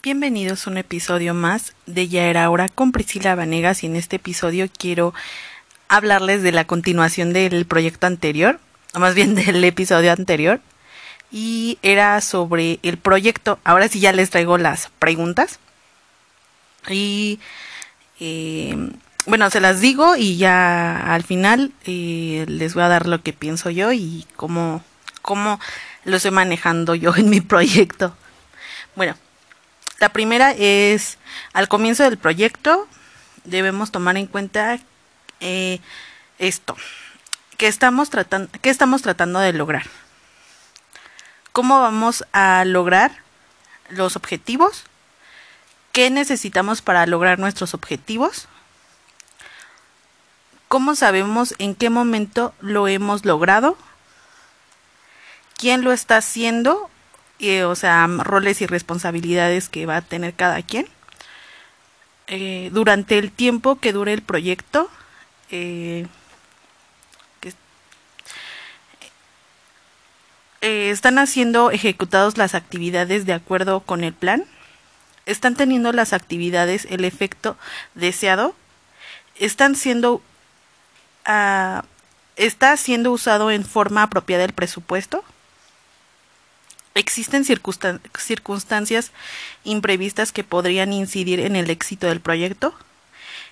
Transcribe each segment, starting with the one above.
Bienvenidos a un episodio más de Ya era hora con Priscila Vanegas y en este episodio quiero hablarles de la continuación del proyecto anterior, o más bien del episodio anterior, y era sobre el proyecto. Ahora sí ya les traigo las preguntas. Y eh, bueno, se las digo y ya al final eh, les voy a dar lo que pienso yo y cómo, cómo lo estoy manejando yo en mi proyecto. Bueno, la primera es, al comienzo del proyecto debemos tomar en cuenta eh, esto, que estamos, tratando, estamos tratando de lograr. ¿Cómo vamos a lograr los objetivos? ¿Qué necesitamos para lograr nuestros objetivos? ¿Cómo sabemos en qué momento lo hemos logrado? ¿Quién lo está haciendo? Eh, o sea, roles y responsabilidades que va a tener cada quien. Eh, durante el tiempo que dure el proyecto. Eh, están haciendo ejecutados las actividades de acuerdo con el plan. Están teniendo las actividades el efecto deseado. Están siendo está siendo usado en forma apropiada el presupuesto. Existen circunstancias imprevistas que podrían incidir en el éxito del proyecto.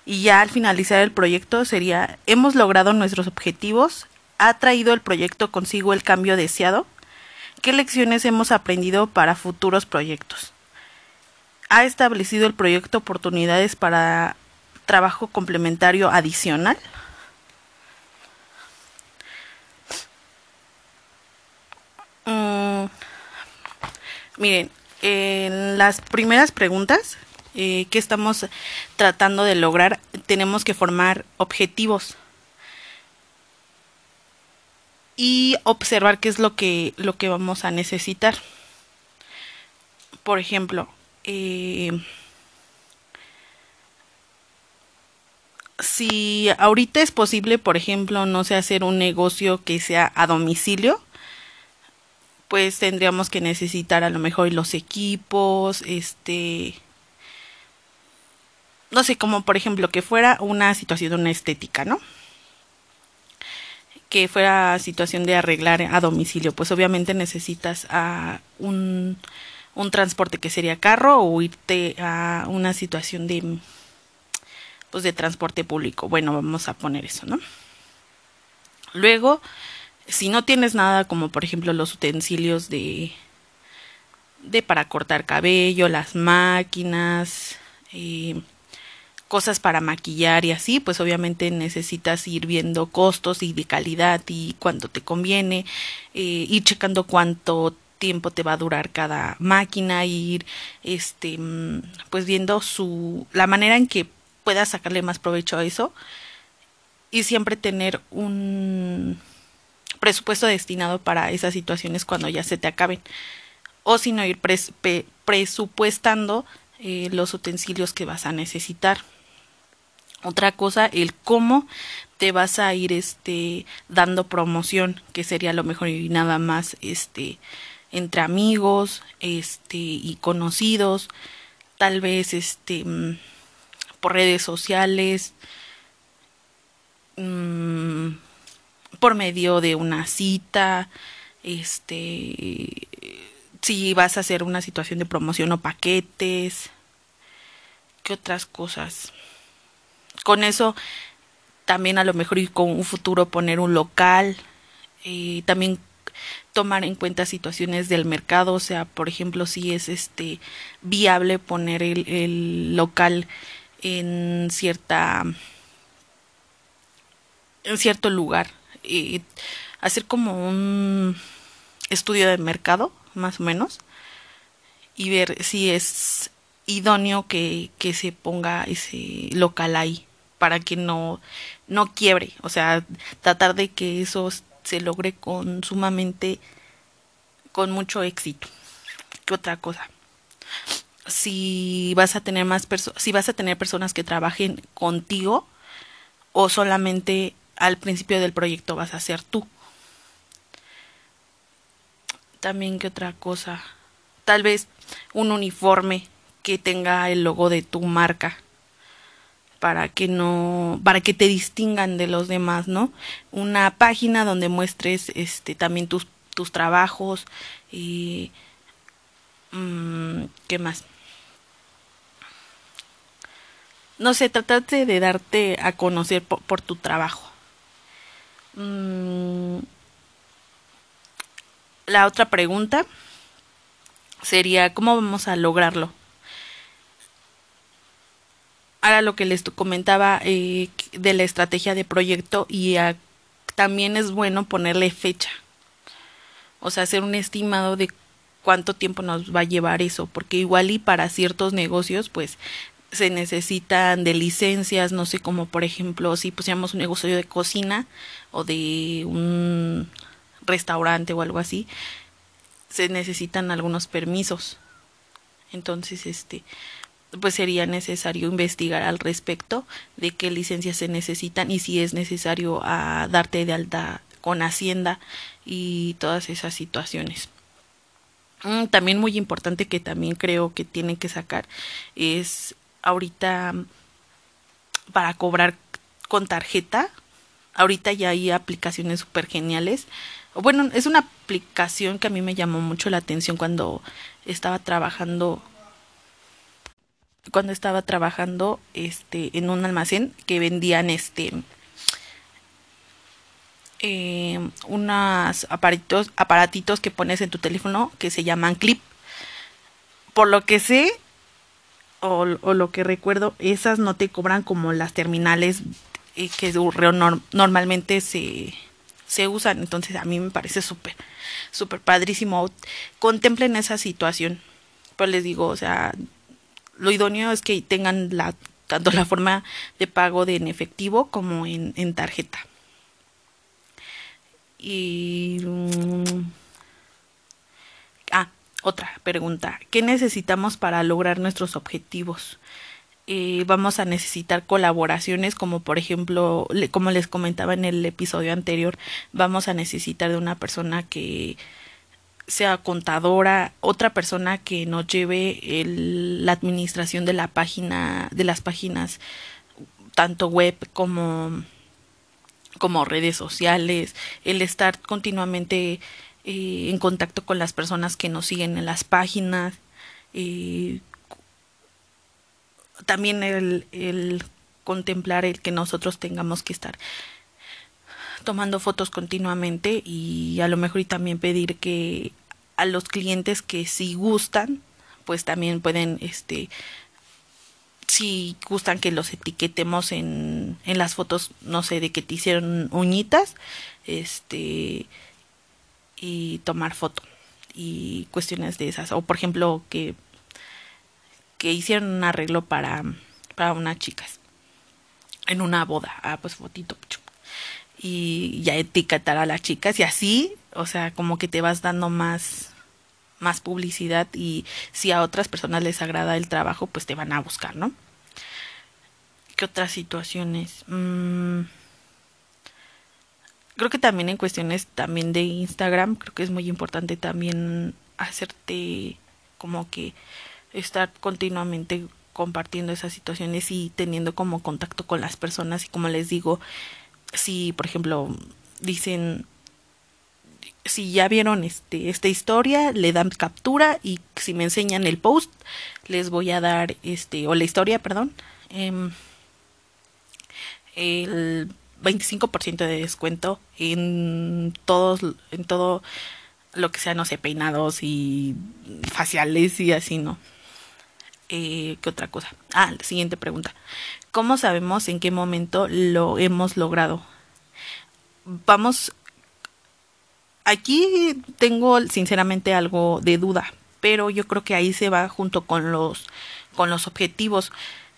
Y ya al finalizar el proyecto sería, hemos logrado nuestros objetivos, ha traído el proyecto consigo el cambio deseado, qué lecciones hemos aprendido para futuros proyectos. Ha establecido el proyecto oportunidades para trabajo complementario adicional. Miren, en las primeras preguntas eh, que estamos tratando de lograr, tenemos que formar objetivos y observar qué es lo que, lo que vamos a necesitar. Por ejemplo, eh, si ahorita es posible, por ejemplo, no sé, hacer un negocio que sea a domicilio, pues tendríamos que necesitar a lo mejor los equipos, este, no sé, como por ejemplo que fuera una situación de una estética, ¿no? Que fuera situación de arreglar a domicilio, pues obviamente necesitas a un, un transporte que sería carro o irte a una situación de pues de transporte público. Bueno, vamos a poner eso, ¿no? Luego, si no tienes nada como por ejemplo los utensilios de de para cortar cabello, las máquinas, eh, cosas para maquillar y así, pues obviamente necesitas ir viendo costos y de calidad y cuánto te conviene, eh, ir checando cuánto tiempo te va a durar cada máquina, ir este mm, pues viendo su la manera en que puedas sacarle más provecho a eso. Y siempre tener un presupuesto destinado para esas situaciones cuando ya se te acaben. O si no, ir presupuestando eh, los utensilios que vas a necesitar. Otra cosa, el cómo te vas a ir este dando promoción, que sería lo mejor y nada más este entre amigos, este y conocidos, tal vez este mm, por redes sociales, mmm, por medio de una cita, este, si vas a hacer una situación de promoción o paquetes, ¿qué otras cosas? Con eso también a lo mejor y con un futuro poner un local, eh, también tomar en cuenta situaciones del mercado, o sea, por ejemplo, si es este viable poner el, el local en cierta en cierto lugar hacer como un estudio de mercado, más o menos, y ver si es idóneo que, que se ponga ese local ahí para que no, no quiebre, o sea, tratar de que eso se logre con sumamente, con mucho éxito. ¿Qué otra cosa? Si vas a tener más personas, si vas a tener personas que trabajen contigo o solamente al principio del proyecto vas a ser tú. También que otra cosa, tal vez un uniforme que tenga el logo de tu marca para que no para que te distingan de los demás no una página donde muestres este también tus tus trabajos y mm, qué más no sé trataste de darte a conocer por, tu trabajo la otra pregunta sería cómo vamos a lograrlo ahora lo que les comentaba eh, de la estrategia de proyecto y también es bueno ponerle fecha. O sea, hacer un estimado de cuánto tiempo nos va a llevar eso, porque igual y para ciertos negocios, pues se necesitan de licencias, no sé, como por ejemplo, si pusiéramos un negocio de cocina o de un restaurante o algo así, se necesitan algunos permisos. Entonces, este, pues sería necesario investigar al respecto de qué licencias se necesitan y si es necesario a darte de alta con Hacienda y todas esas situaciones. Mm, también muy importante que también creo que tienen que sacar es ahorita para cobrar con tarjeta. Ahorita ya hay aplicaciones súper geniales. Bueno, es una aplicación que a mí me llamó mucho la atención cuando estaba trabajando cuando estaba trabajando este en un almacén que vendían este eh, unos aparatos, aparatitos que pones en tu teléfono que se llaman clip. Por lo que sé o, lo que recuerdo, esas no te cobran como las terminales eh, que normalmente se, se usan. Entonces a mí me parece súper, súper padrísimo. Contemplen esa situación. Pues les digo, o sea, lo idóneo es que tengan tanto la forma de pago de en efectivo como en, en tarjeta. Y... Mm, otra pregunta. ¿Qué necesitamos para lograr nuestros objetivos? Eh, vamos a necesitar colaboraciones como por ejemplo, como les comentaba en el episodio anterior, vamos a necesitar de una persona que sea contadora, otra persona que nos lleve la administración de la página, de las páginas, tanto web como, como redes sociales, el estar continuamente eh, en contacto con las personas que nos siguen en las páginas, eh, también el, el contemplar el que nosotros tengamos que estar tomando fotos continuamente y a lo mejor y también pedir que a los clientes que si gustan, pues también pueden, este, si gustan que los etiquetemos en, en las fotos, no sé, de que te hicieron uñitas, este, y tomar foto y cuestiones de esas. O por ejemplo, que, que hicieron un arreglo para, para unas chicas en una boda. Ah, pues fotito y ya etiquetar a las chicas y así, o sea, como que te vas dando más más publicidad y si a otras personas les agrada el trabajo, pues te van a buscar, ¿no? ¿Qué otras situaciones? Mm, creo que también en cuestiones también de Instagram, creo que es muy importante también hacerte como que estar continuamente compartiendo esas situaciones y teniendo como contacto con las personas. Y como les digo, si por ejemplo dicen si ya vieron este esta historia le dan captura y si me enseñan el post les voy a dar este o la historia perdón eh, el 25% de descuento en todos en todo lo que sea no sé peinados y faciales y así no eh, qué otra cosa ah la siguiente pregunta ¿Cómo sabemos en qué momento lo hemos logrado? Vamos, aquí tengo sinceramente algo de duda, pero yo creo que ahí se va junto con los, con los objetivos.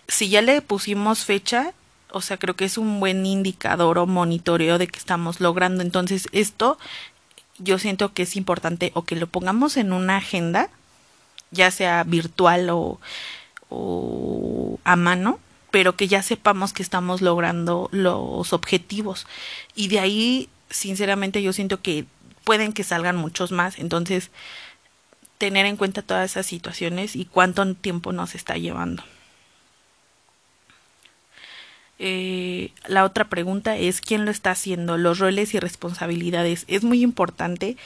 Si ya le pusimos fecha, o sea, creo que es un buen indicador o monitoreo de que estamos logrando. Entonces, esto yo siento que es importante o que lo pongamos en una agenda, ya sea virtual o, o a mano, pero que ya sepamos que estamos logrando los objetivos. Y de ahí, sinceramente, yo siento que pueden que salgan muchos más. Entonces, tener en cuenta todas esas situaciones y cuánto tiempo nos está llevando. Eh, la otra pregunta es quién lo está haciendo, los roles y responsabilidades. Es muy importante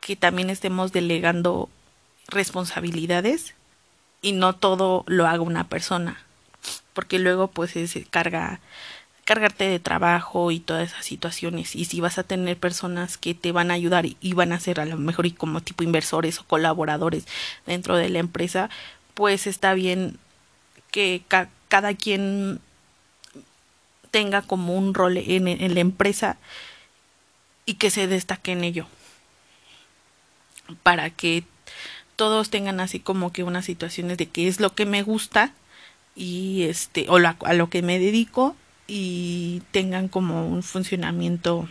que también estemos delegando responsabilidades y no todo lo haga una persona, porque luego pues se carga cargarte de trabajo y todas esas situaciones y si vas a tener personas que te van a ayudar y van a ser a lo mejor y como tipo inversores o colaboradores dentro de la empresa, pues está bien que cada quien tenga como un rol en, en la empresa y que se destaque en ello para que todos tengan así como que unas situaciones de qué es lo que me gusta y este o a lo que me dedico y tengan como un funcionamiento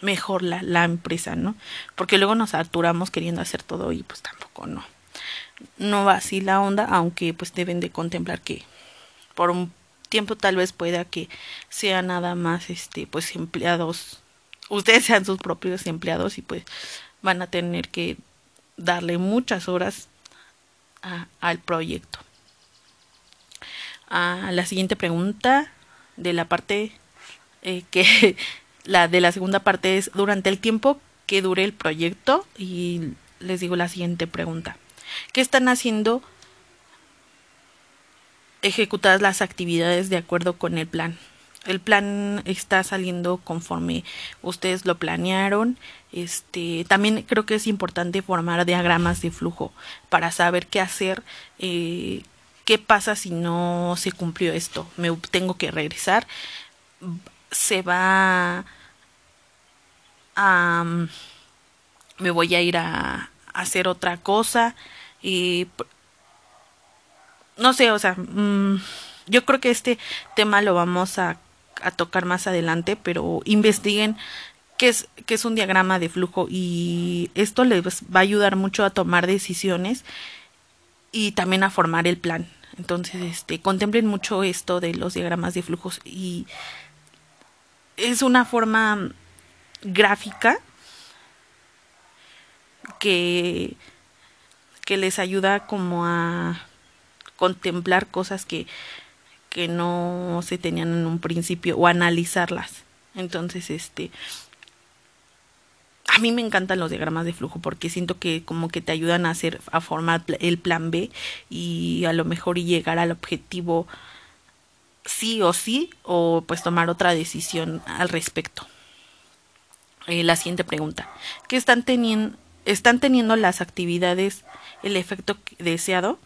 mejor la, la empresa, ¿no? Porque luego nos saturamos queriendo hacer todo y pues tampoco no. No va así la onda, aunque pues deben de contemplar que por un tiempo tal vez pueda que sea nada más este pues empleados ustedes sean sus propios empleados y pues van a tener que darle muchas horas al proyecto. A la siguiente pregunta de la parte eh, que la de la segunda parte es durante el tiempo que dure el proyecto y les digo la siguiente pregunta. ¿Qué están haciendo ejecutadas las actividades de acuerdo con el plan. El plan está saliendo conforme ustedes lo planearon. Este, también creo que es importante formar diagramas de flujo para saber qué hacer, eh, qué pasa si no se cumplió esto. Me tengo que regresar. Se va a me voy a ir a, a hacer otra cosa y no sé, o sea, mm, yo creo que este tema lo vamos a, a tocar más adelante, pero investiguen qué es, es un diagrama de flujo y esto les va a ayudar mucho a tomar decisiones y también a formar el plan. Entonces, este, contemplen mucho esto de los diagramas de flujos y es una forma gráfica que, que les ayuda como a contemplar cosas que, que no se tenían en un principio o analizarlas. Entonces, este, a mí me encantan los diagramas de flujo porque siento que como que te ayudan a hacer, a formar el plan B y a lo mejor llegar al objetivo sí o sí o pues tomar otra decisión al respecto. Eh, la siguiente pregunta. ¿Qué están teniendo, están teniendo las actividades el efecto deseado?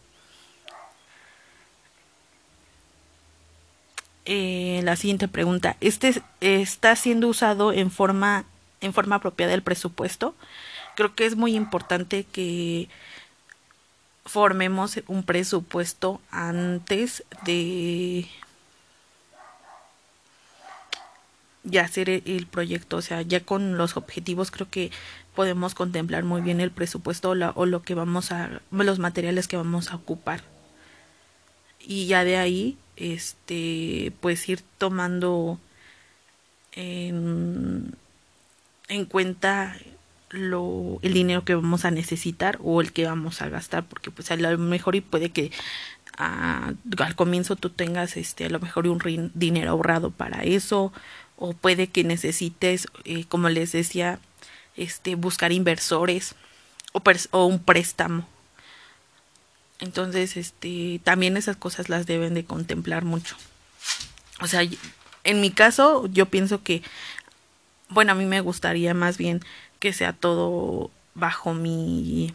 Eh, la siguiente pregunta. ¿Este está siendo usado en forma, en forma apropiada del presupuesto? Creo que es muy importante que formemos un presupuesto antes de ya hacer el proyecto, o sea, ya con los objetivos creo que podemos contemplar muy bien el presupuesto o, lo que vamos a, los materiales que vamos a ocupar. Y ya de ahí este pues ir tomando en, en cuenta lo el dinero que vamos a necesitar o el que vamos a gastar porque pues a lo mejor y puede que a, al comienzo tú tengas este a lo mejor un dinero ahorrado para eso o puede que necesites eh, como les decía este buscar inversores o un préstamo entonces, este, también esas cosas las deben de contemplar mucho. O sea, en mi caso, yo pienso que, bueno, a mí me gustaría más bien que sea todo bajo mi...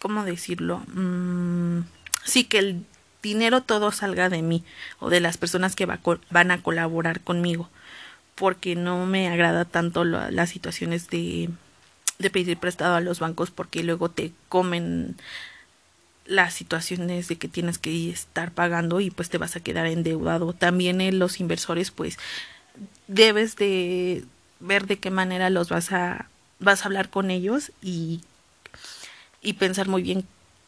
¿Cómo decirlo? Mm, sí, que el dinero todo salga de mí o de las personas que van a colaborar conmigo, porque no me agrada tanto las situaciones de de pedir prestado a los bancos porque luego te comen las situaciones de que tienes que estar pagando y pues te vas a quedar endeudado. También en los inversores pues debes de ver de qué manera los vas a vas a hablar con ellos y y pensar muy bien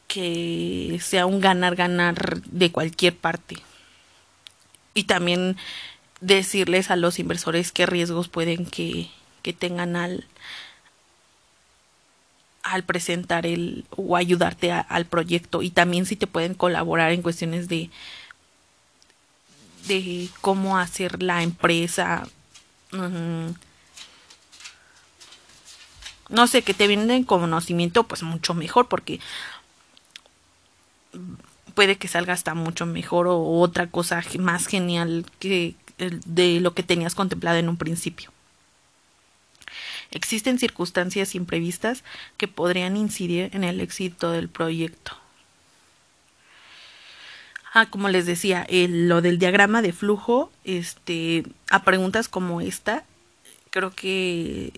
que sea un ganar ganar de cualquier parte. Y también decirles a los inversores qué riesgos pueden que, que tengan al, al presentar el o ayudarte al proyecto. Y también si te pueden colaborar en cuestiones de de cómo hacer la empresa. No sé que te vienen conocimiento pues mucho mejor porque puede que salga hasta mucho mejor o otra cosa más genial que de lo que tenías contemplado en un principio. Existen circunstancias imprevistas que podrían incidir en el éxito del proyecto. Ah, como les decía, lo del diagrama de flujo, este, a preguntas como esta, creo que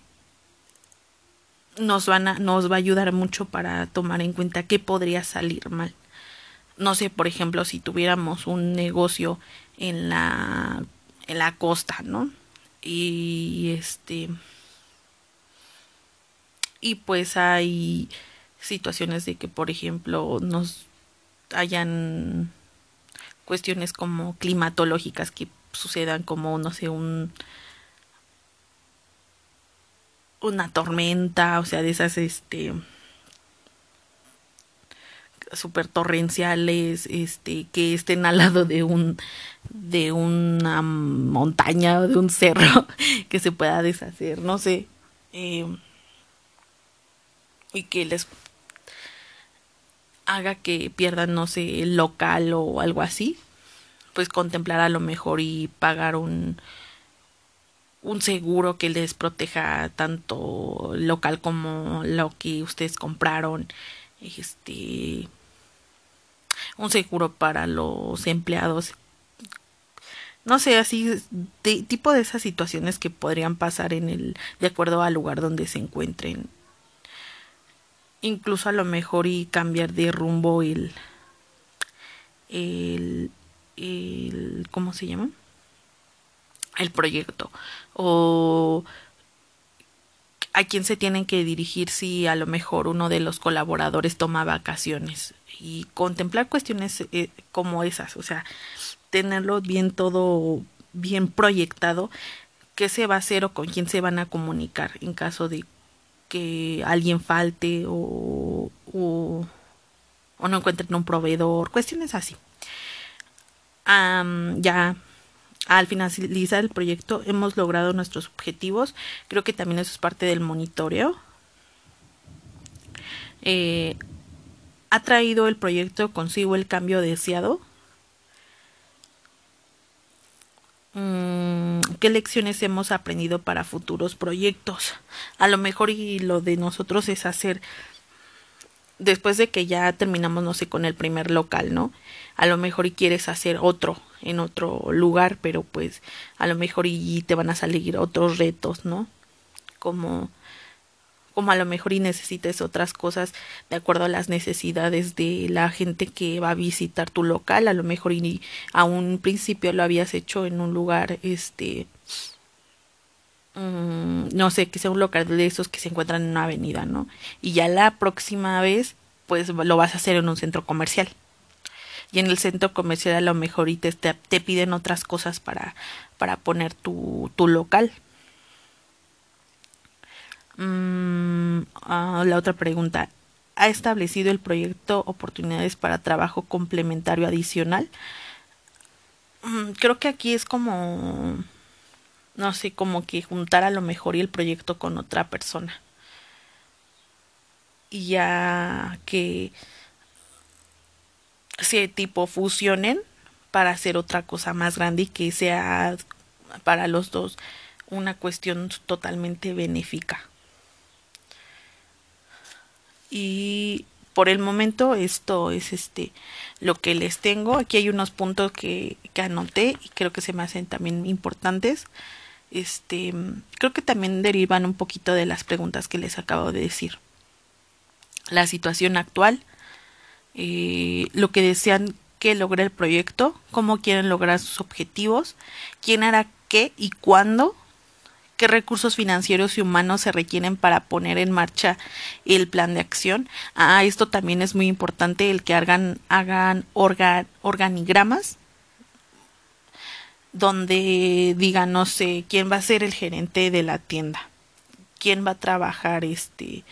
nos van a, nos va a ayudar mucho para tomar en cuenta qué podría salir mal. No sé, por ejemplo, si tuviéramos un negocio en la en la costa, ¿no? Y este y pues hay situaciones de que, por ejemplo, nos hayan cuestiones como climatológicas que sucedan como, no sé, un una tormenta, o sea, de esas este super torrenciales, este, que estén al lado de un de una montaña o de un cerro que se pueda deshacer, no sé, eh, y que les haga que pierdan, no sé, el local o algo así, pues contemplar a lo mejor y pagar un un seguro que les proteja tanto local como lo que ustedes compraron este un seguro para los empleados. No sé así de tipo de esas situaciones que podrían pasar en el de acuerdo al lugar donde se encuentren incluso a lo mejor y cambiar de rumbo el el, el cómo se llama el proyecto. O a quién se tienen que dirigir si a lo mejor uno de los colaboradores toma vacaciones. Y contemplar cuestiones eh, como esas, o sea, tenerlo bien todo bien proyectado, qué se va a hacer o con quién se van a comunicar en caso de que alguien falte o, o, no encuentren un proveedor, cuestiones así. ya al finalizar el proyecto hemos logrado nuestros objetivos. Creo que también eso es parte del monitoreo. Eh, ¿Ha traído el proyecto consigo el cambio deseado? Mm, ¿Qué lecciones hemos aprendido para futuros proyectos? A lo mejor y lo de nosotros es hacer después de que ya terminamos, no sé, con el primer local, ¿no? A lo mejor y quieres hacer otro en otro lugar, pero pues a lo mejor y te van a salir otros retos, ¿no? Como como a lo mejor y necesites otras cosas de acuerdo a las necesidades de la gente que va a visitar tu local, a lo mejor y a un principio lo habías hecho en un lugar este mm, no sé, que sea un local de esos que se encuentran en una avenida, ¿no? Y ya la próxima vez pues lo vas a hacer en un centro comercial y en el centro comercial a lo mejor y te, te piden otras cosas para, para poner tu, tu local. Mm, la otra pregunta. ¿Ha establecido el proyecto oportunidades para trabajo complementario adicional? Mm, creo que aquí es como, no sé, como que juntar a lo mejor y el proyecto con otra persona. Y ya que se tipo fusionen para hacer otra cosa más grande y que sea para los dos una cuestión totalmente benéfica. Y por el momento esto es este lo que les tengo. Aquí hay unos puntos que, que anoté y creo que se me hacen también importantes. Este, creo que también derivan un poquito de las preguntas que les acabo de decir. La situación actual, eh, lo que desean que logre el proyecto, cómo quieren lograr sus objetivos, quién hará qué y cuándo, qué recursos financieros y humanos se requieren para poner en marcha el plan de acción. Ah, esto también es muy importante, el que hagan, hagan organigramas donde digan, no sé, quién va a ser el gerente de la tienda, quién va a trabajar este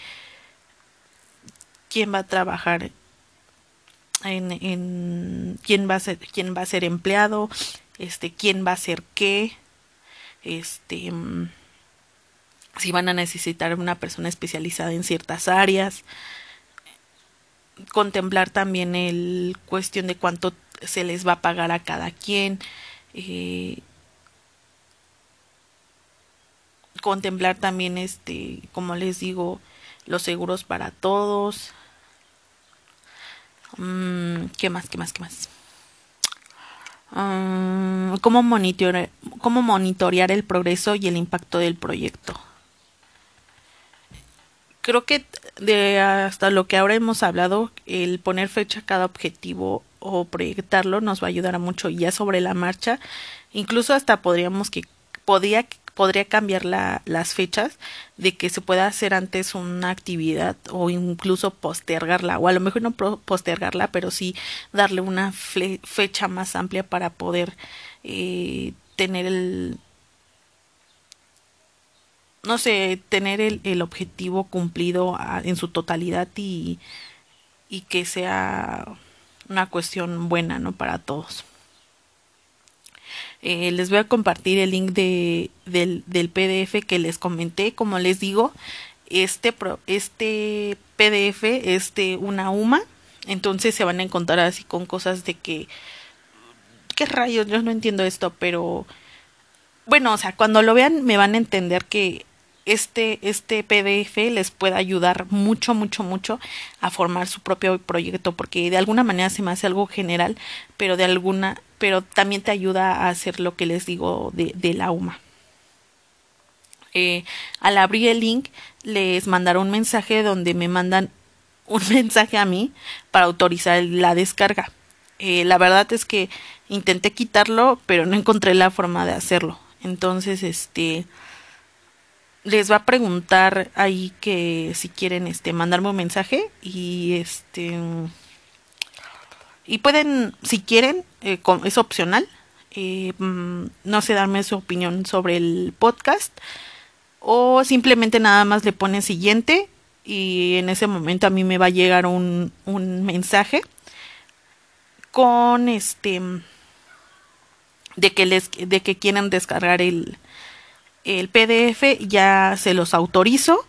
quién va a trabajar en, en quién va a ser quién va a ser empleado este quién va a ser qué este si van a necesitar una persona especializada en ciertas áreas. Contemplar también el cuestión de cuánto se les va a pagar a cada quien eh, contemplar también este como les digo los seguros para todos. Mm, qué más qué más qué más mm, cómo monitorear cómo monitorear el progreso y el impacto del proyecto creo que de hasta lo que ahora hemos hablado, el poner fecha a cada objetivo o proyectarlo nos va a ayudar a mucho ya sobre la marcha, incluso hasta podríamos que podría podría cambiar la, las fechas de que se pueda hacer antes una actividad o incluso postergarla o a lo mejor no postergarla pero sí darle una fecha más amplia para poder eh, tener el no sé, tener el, el objetivo cumplido en su totalidad y, y que sea una cuestión buena, ¿no? Para todos. Eh, les voy a compartir el link de, del, del, PDF que les comenté. Como les digo, este, este PDF es de una UMA. Entonces se van a encontrar así con cosas de que... ¿Qué rayos? Yo no entiendo esto, pero... Bueno, o sea, cuando lo vean me van a entender que este, este PDF les pueda ayudar mucho, mucho, mucho a formar su propio proyecto, porque de alguna manera se me hace algo general, pero de alguna, pero también te ayuda a hacer lo que les digo de, de la UMA. Eh, al abrir el link les mandaré un mensaje donde me mandan un mensaje a mí para autorizar la descarga. Eh, la verdad es que intenté quitarlo, pero no encontré la forma de hacerlo. Entonces, este, les va a preguntar ahí que si quieren este mandarme un mensaje y este y pueden si quieren eh, es opcional eh, mm, no sé darme su opinión sobre el podcast o simplemente nada más le ponen siguiente y en ese momento a mí me va a llegar un, un mensaje con este de que les de que quieren descargar el el PDF ya se los autorizo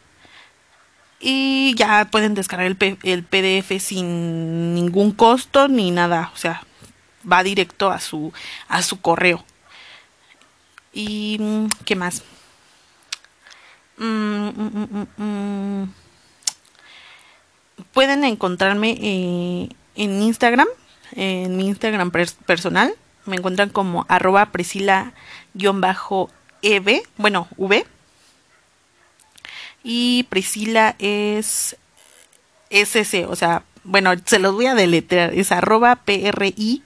y ya pueden descargar el, el, PDF sin ningún costo ni nada, o sea, va directo a su a su correo. Y mm, qué más? Mm, mm, pueden encontrarme eh, en Instagram, en mi Instagram personal, me encuentran como arroba priscila-bajo EV, bueno, V. Y Priscila es SC, o sea, bueno, se los voy a deletrear, es arroba P-R-I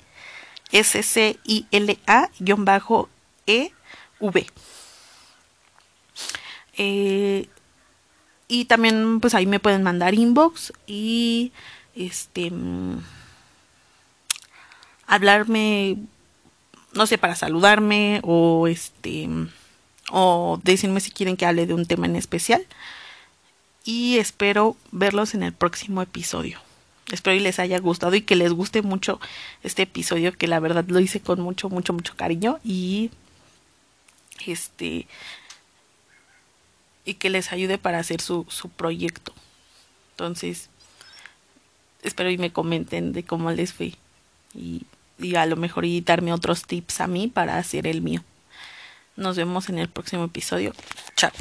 S-C-I-L-A guion bajo E-V. Eh, y también pues ahí me pueden mandar inbox y este mm, hablarme no sé para saludarme o este o decirme si quieren que hable de un tema en especial. Y espero verlos en el próximo episodio. Espero y les haya gustado y que les guste mucho este episodio que la verdad lo hice con mucho, mucho, mucho cariño y este y que les ayude para hacer su, su proyecto. Entonces, espero y me comenten de cómo les fue y, y a lo mejor y darme otros tips a mí para hacer el mío. Nos vemos en el próximo episodio. Chao.